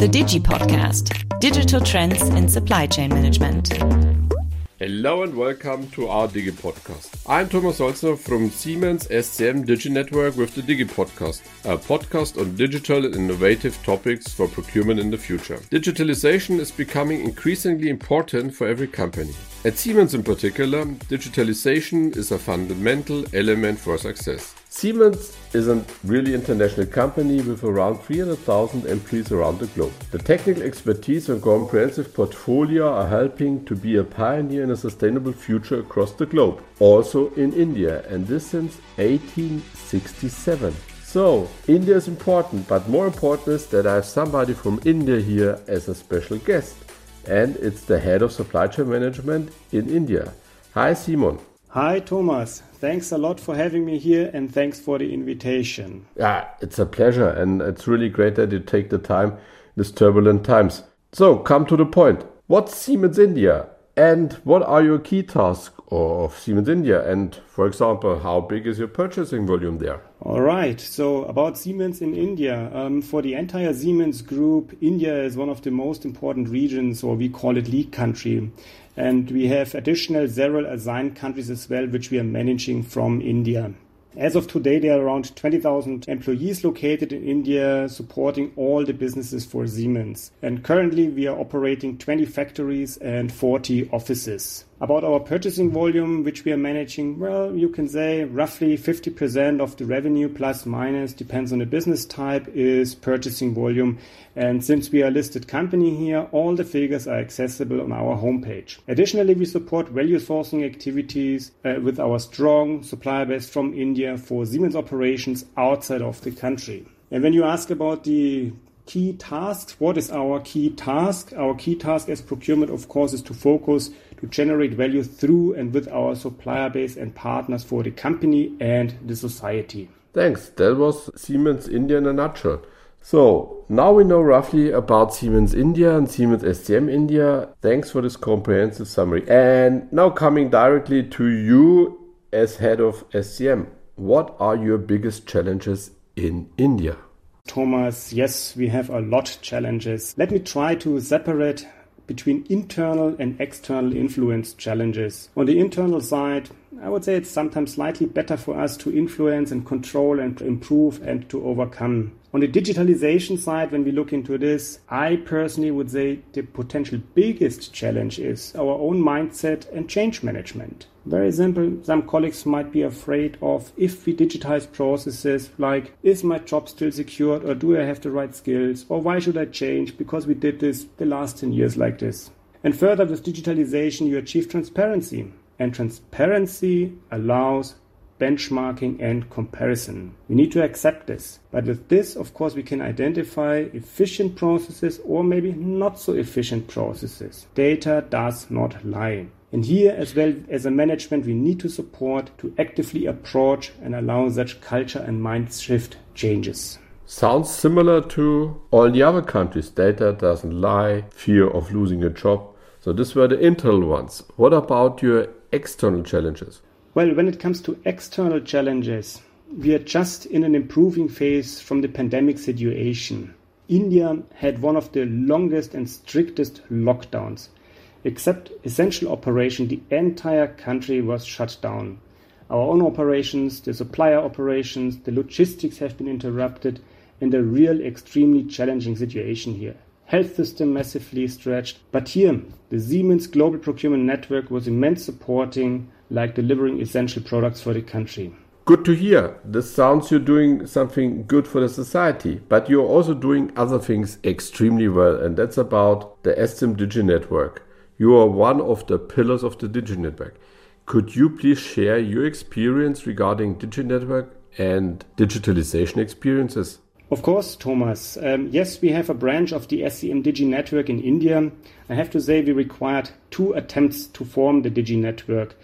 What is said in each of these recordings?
The Digi Podcast Digital Trends in Supply Chain Management. Hello and welcome to our Digi Podcast. I'm Thomas Holzner from Siemens SCM Digi Network with the Digi Podcast, a podcast on digital and innovative topics for procurement in the future. Digitalization is becoming increasingly important for every company. At Siemens in particular, digitalization is a fundamental element for success. Siemens is a really international company with around 300,000 employees around the globe. The technical expertise and comprehensive portfolio are helping to be a pioneer in a sustainable future across the globe, also in India, and this since 1867. So, India is important, but more important is that I have somebody from India here as a special guest, and it's the head of supply chain management in India. Hi, Simon. Hi, Thomas. Thanks a lot for having me here and thanks for the invitation. Yeah, it's a pleasure and it's really great that you take the time in these turbulent times. So, come to the point. What's Siemens India and what are your key tasks of Siemens India? And for example, how big is your purchasing volume there? All right. So, about Siemens in India. Um, for the entire Siemens group, India is one of the most important regions, or we call it lead country. And we have additional several assigned countries as well, which we are managing from India. As of today, there are around 20,000 employees located in India supporting all the businesses for Siemens. And currently, we are operating 20 factories and 40 offices. About our purchasing volume, which we are managing, well, you can say roughly 50% of the revenue plus minus, depends on the business type, is purchasing volume. And since we are a listed company here, all the figures are accessible on our homepage. Additionally, we support value sourcing activities uh, with our strong supplier base from India for Siemens operations outside of the country. And when you ask about the key tasks. What is our key task? Our key task as procurement, of course, is to focus to generate value through and with our supplier base and partners for the company and the society. Thanks. That was Siemens India in a nutshell. So now we know roughly about Siemens India and Siemens SCM India. Thanks for this comprehensive summary. And now coming directly to you as head of SCM. What are your biggest challenges in India? Thomas, yes, we have a lot challenges. Let me try to separate between internal and external influence challenges. On the internal side, I would say it's sometimes slightly better for us to influence and control and improve and to overcome. On the digitalization side, when we look into this, I personally would say the potential biggest challenge is our own mindset and change management. Very simple. Some colleagues might be afraid of if we digitize processes like, is my job still secured or do I have the right skills or why should I change because we did this the last 10 years like this. And further, with digitalization, you achieve transparency. And transparency allows benchmarking and comparison. We need to accept this. But with this, of course, we can identify efficient processes or maybe not so efficient processes. Data does not lie. And here, as well as a management, we need to support to actively approach and allow such culture and mind shift changes. Sounds similar to all the other countries. Data doesn't lie, fear of losing a job. So, these were the internal ones. What about your external challenges? Well, when it comes to external challenges, we are just in an improving phase from the pandemic situation. India had one of the longest and strictest lockdowns. Except essential operation, the entire country was shut down. Our own operations, the supplier operations, the logistics have been interrupted, and a real extremely challenging situation here. Health system massively stretched, but here the Siemens Global Procurement Network was immense supporting, like delivering essential products for the country. Good to hear. This sounds you're doing something good for the society, but you're also doing other things extremely well, and that's about the SCM Digi Network. You are one of the pillars of the Digi Network. Could you please share your experience regarding Digi Network and digitalization experiences? Of course, Thomas. Um, yes, we have a branch of the SCM Digi network in India. I have to say, we required two attempts to form the Digi network.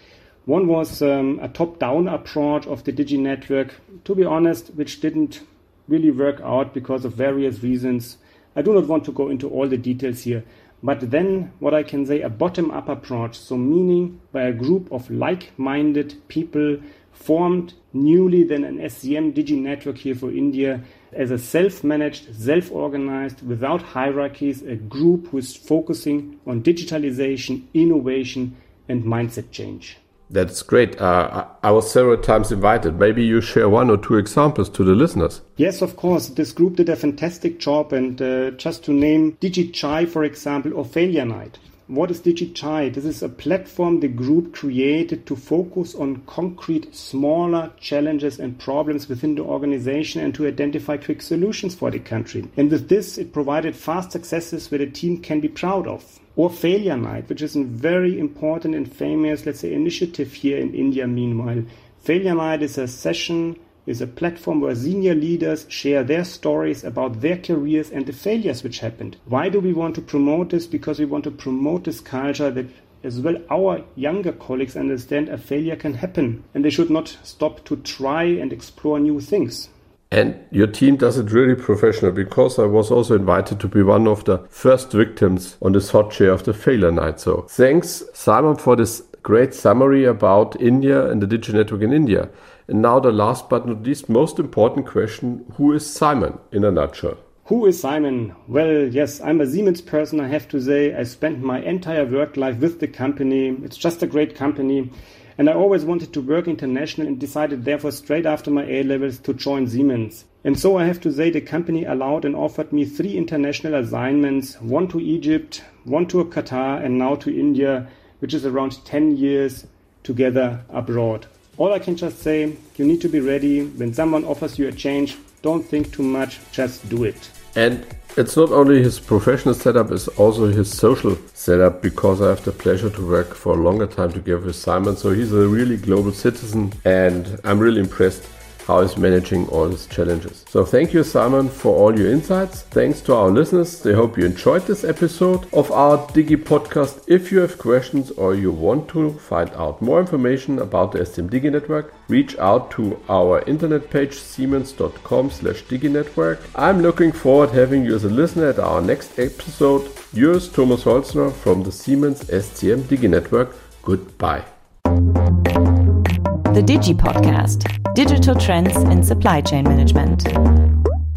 One was um, a top down approach of the Digi network, to be honest, which didn't really work out because of various reasons. I do not want to go into all the details here. But then, what I can say, a bottom up approach, so meaning by a group of like minded people formed newly then an SCM Digi network here for India as a self managed, self organized, without hierarchies, a group who is focusing on digitalization, innovation, and mindset change. That's great. Uh, I was several times invited. Maybe you share one or two examples to the listeners. Yes, of course. This group did a fantastic job. And uh, just to name DigiChai, for example, or Failure Night. What is DigiChai? This is a platform the group created to focus on concrete, smaller challenges and problems within the organization and to identify quick solutions for the country. And with this, it provided fast successes where the team can be proud of. Or Failure Night, which is a very important and famous, let's say, initiative here in India meanwhile. Failure Night is a session is a platform where senior leaders share their stories about their careers and the failures which happened. Why do we want to promote this? Because we want to promote this culture that as well our younger colleagues understand a failure can happen and they should not stop to try and explore new things. And your team does it really professional because I was also invited to be one of the first victims on this hot chair of the failure night. So thanks, Simon, for this great summary about India and the digital network in India. And now the last but not least most important question, who is Simon in a nutshell? Who is Simon? Well, yes, I'm a Siemens person, I have to say. I spent my entire work life with the company. It's just a great company. And I always wanted to work international and decided therefore straight after my A levels to join Siemens. And so I have to say the company allowed and offered me three international assignments, one to Egypt, one to Qatar, and now to India, which is around 10 years together abroad. All I can just say, you need to be ready. When someone offers you a change, don't think too much, just do it. And it's not only his professional setup, it's also his social setup because I have the pleasure to work for a longer time together with Simon. So he's a really global citizen and I'm really impressed how he's managing all his challenges. So thank you, Simon, for all your insights. Thanks to our listeners. I hope you enjoyed this episode of our Digi podcast. If you have questions or you want to find out more information about the SCM Digi network, reach out to our internet page siemens.com slash diginetwork. I'm looking forward to having you as a listener at our next episode. Yours, Thomas Holzner from the Siemens SCM Digi network. Goodbye. The Digi Podcast Digital Trends in Supply Chain Management.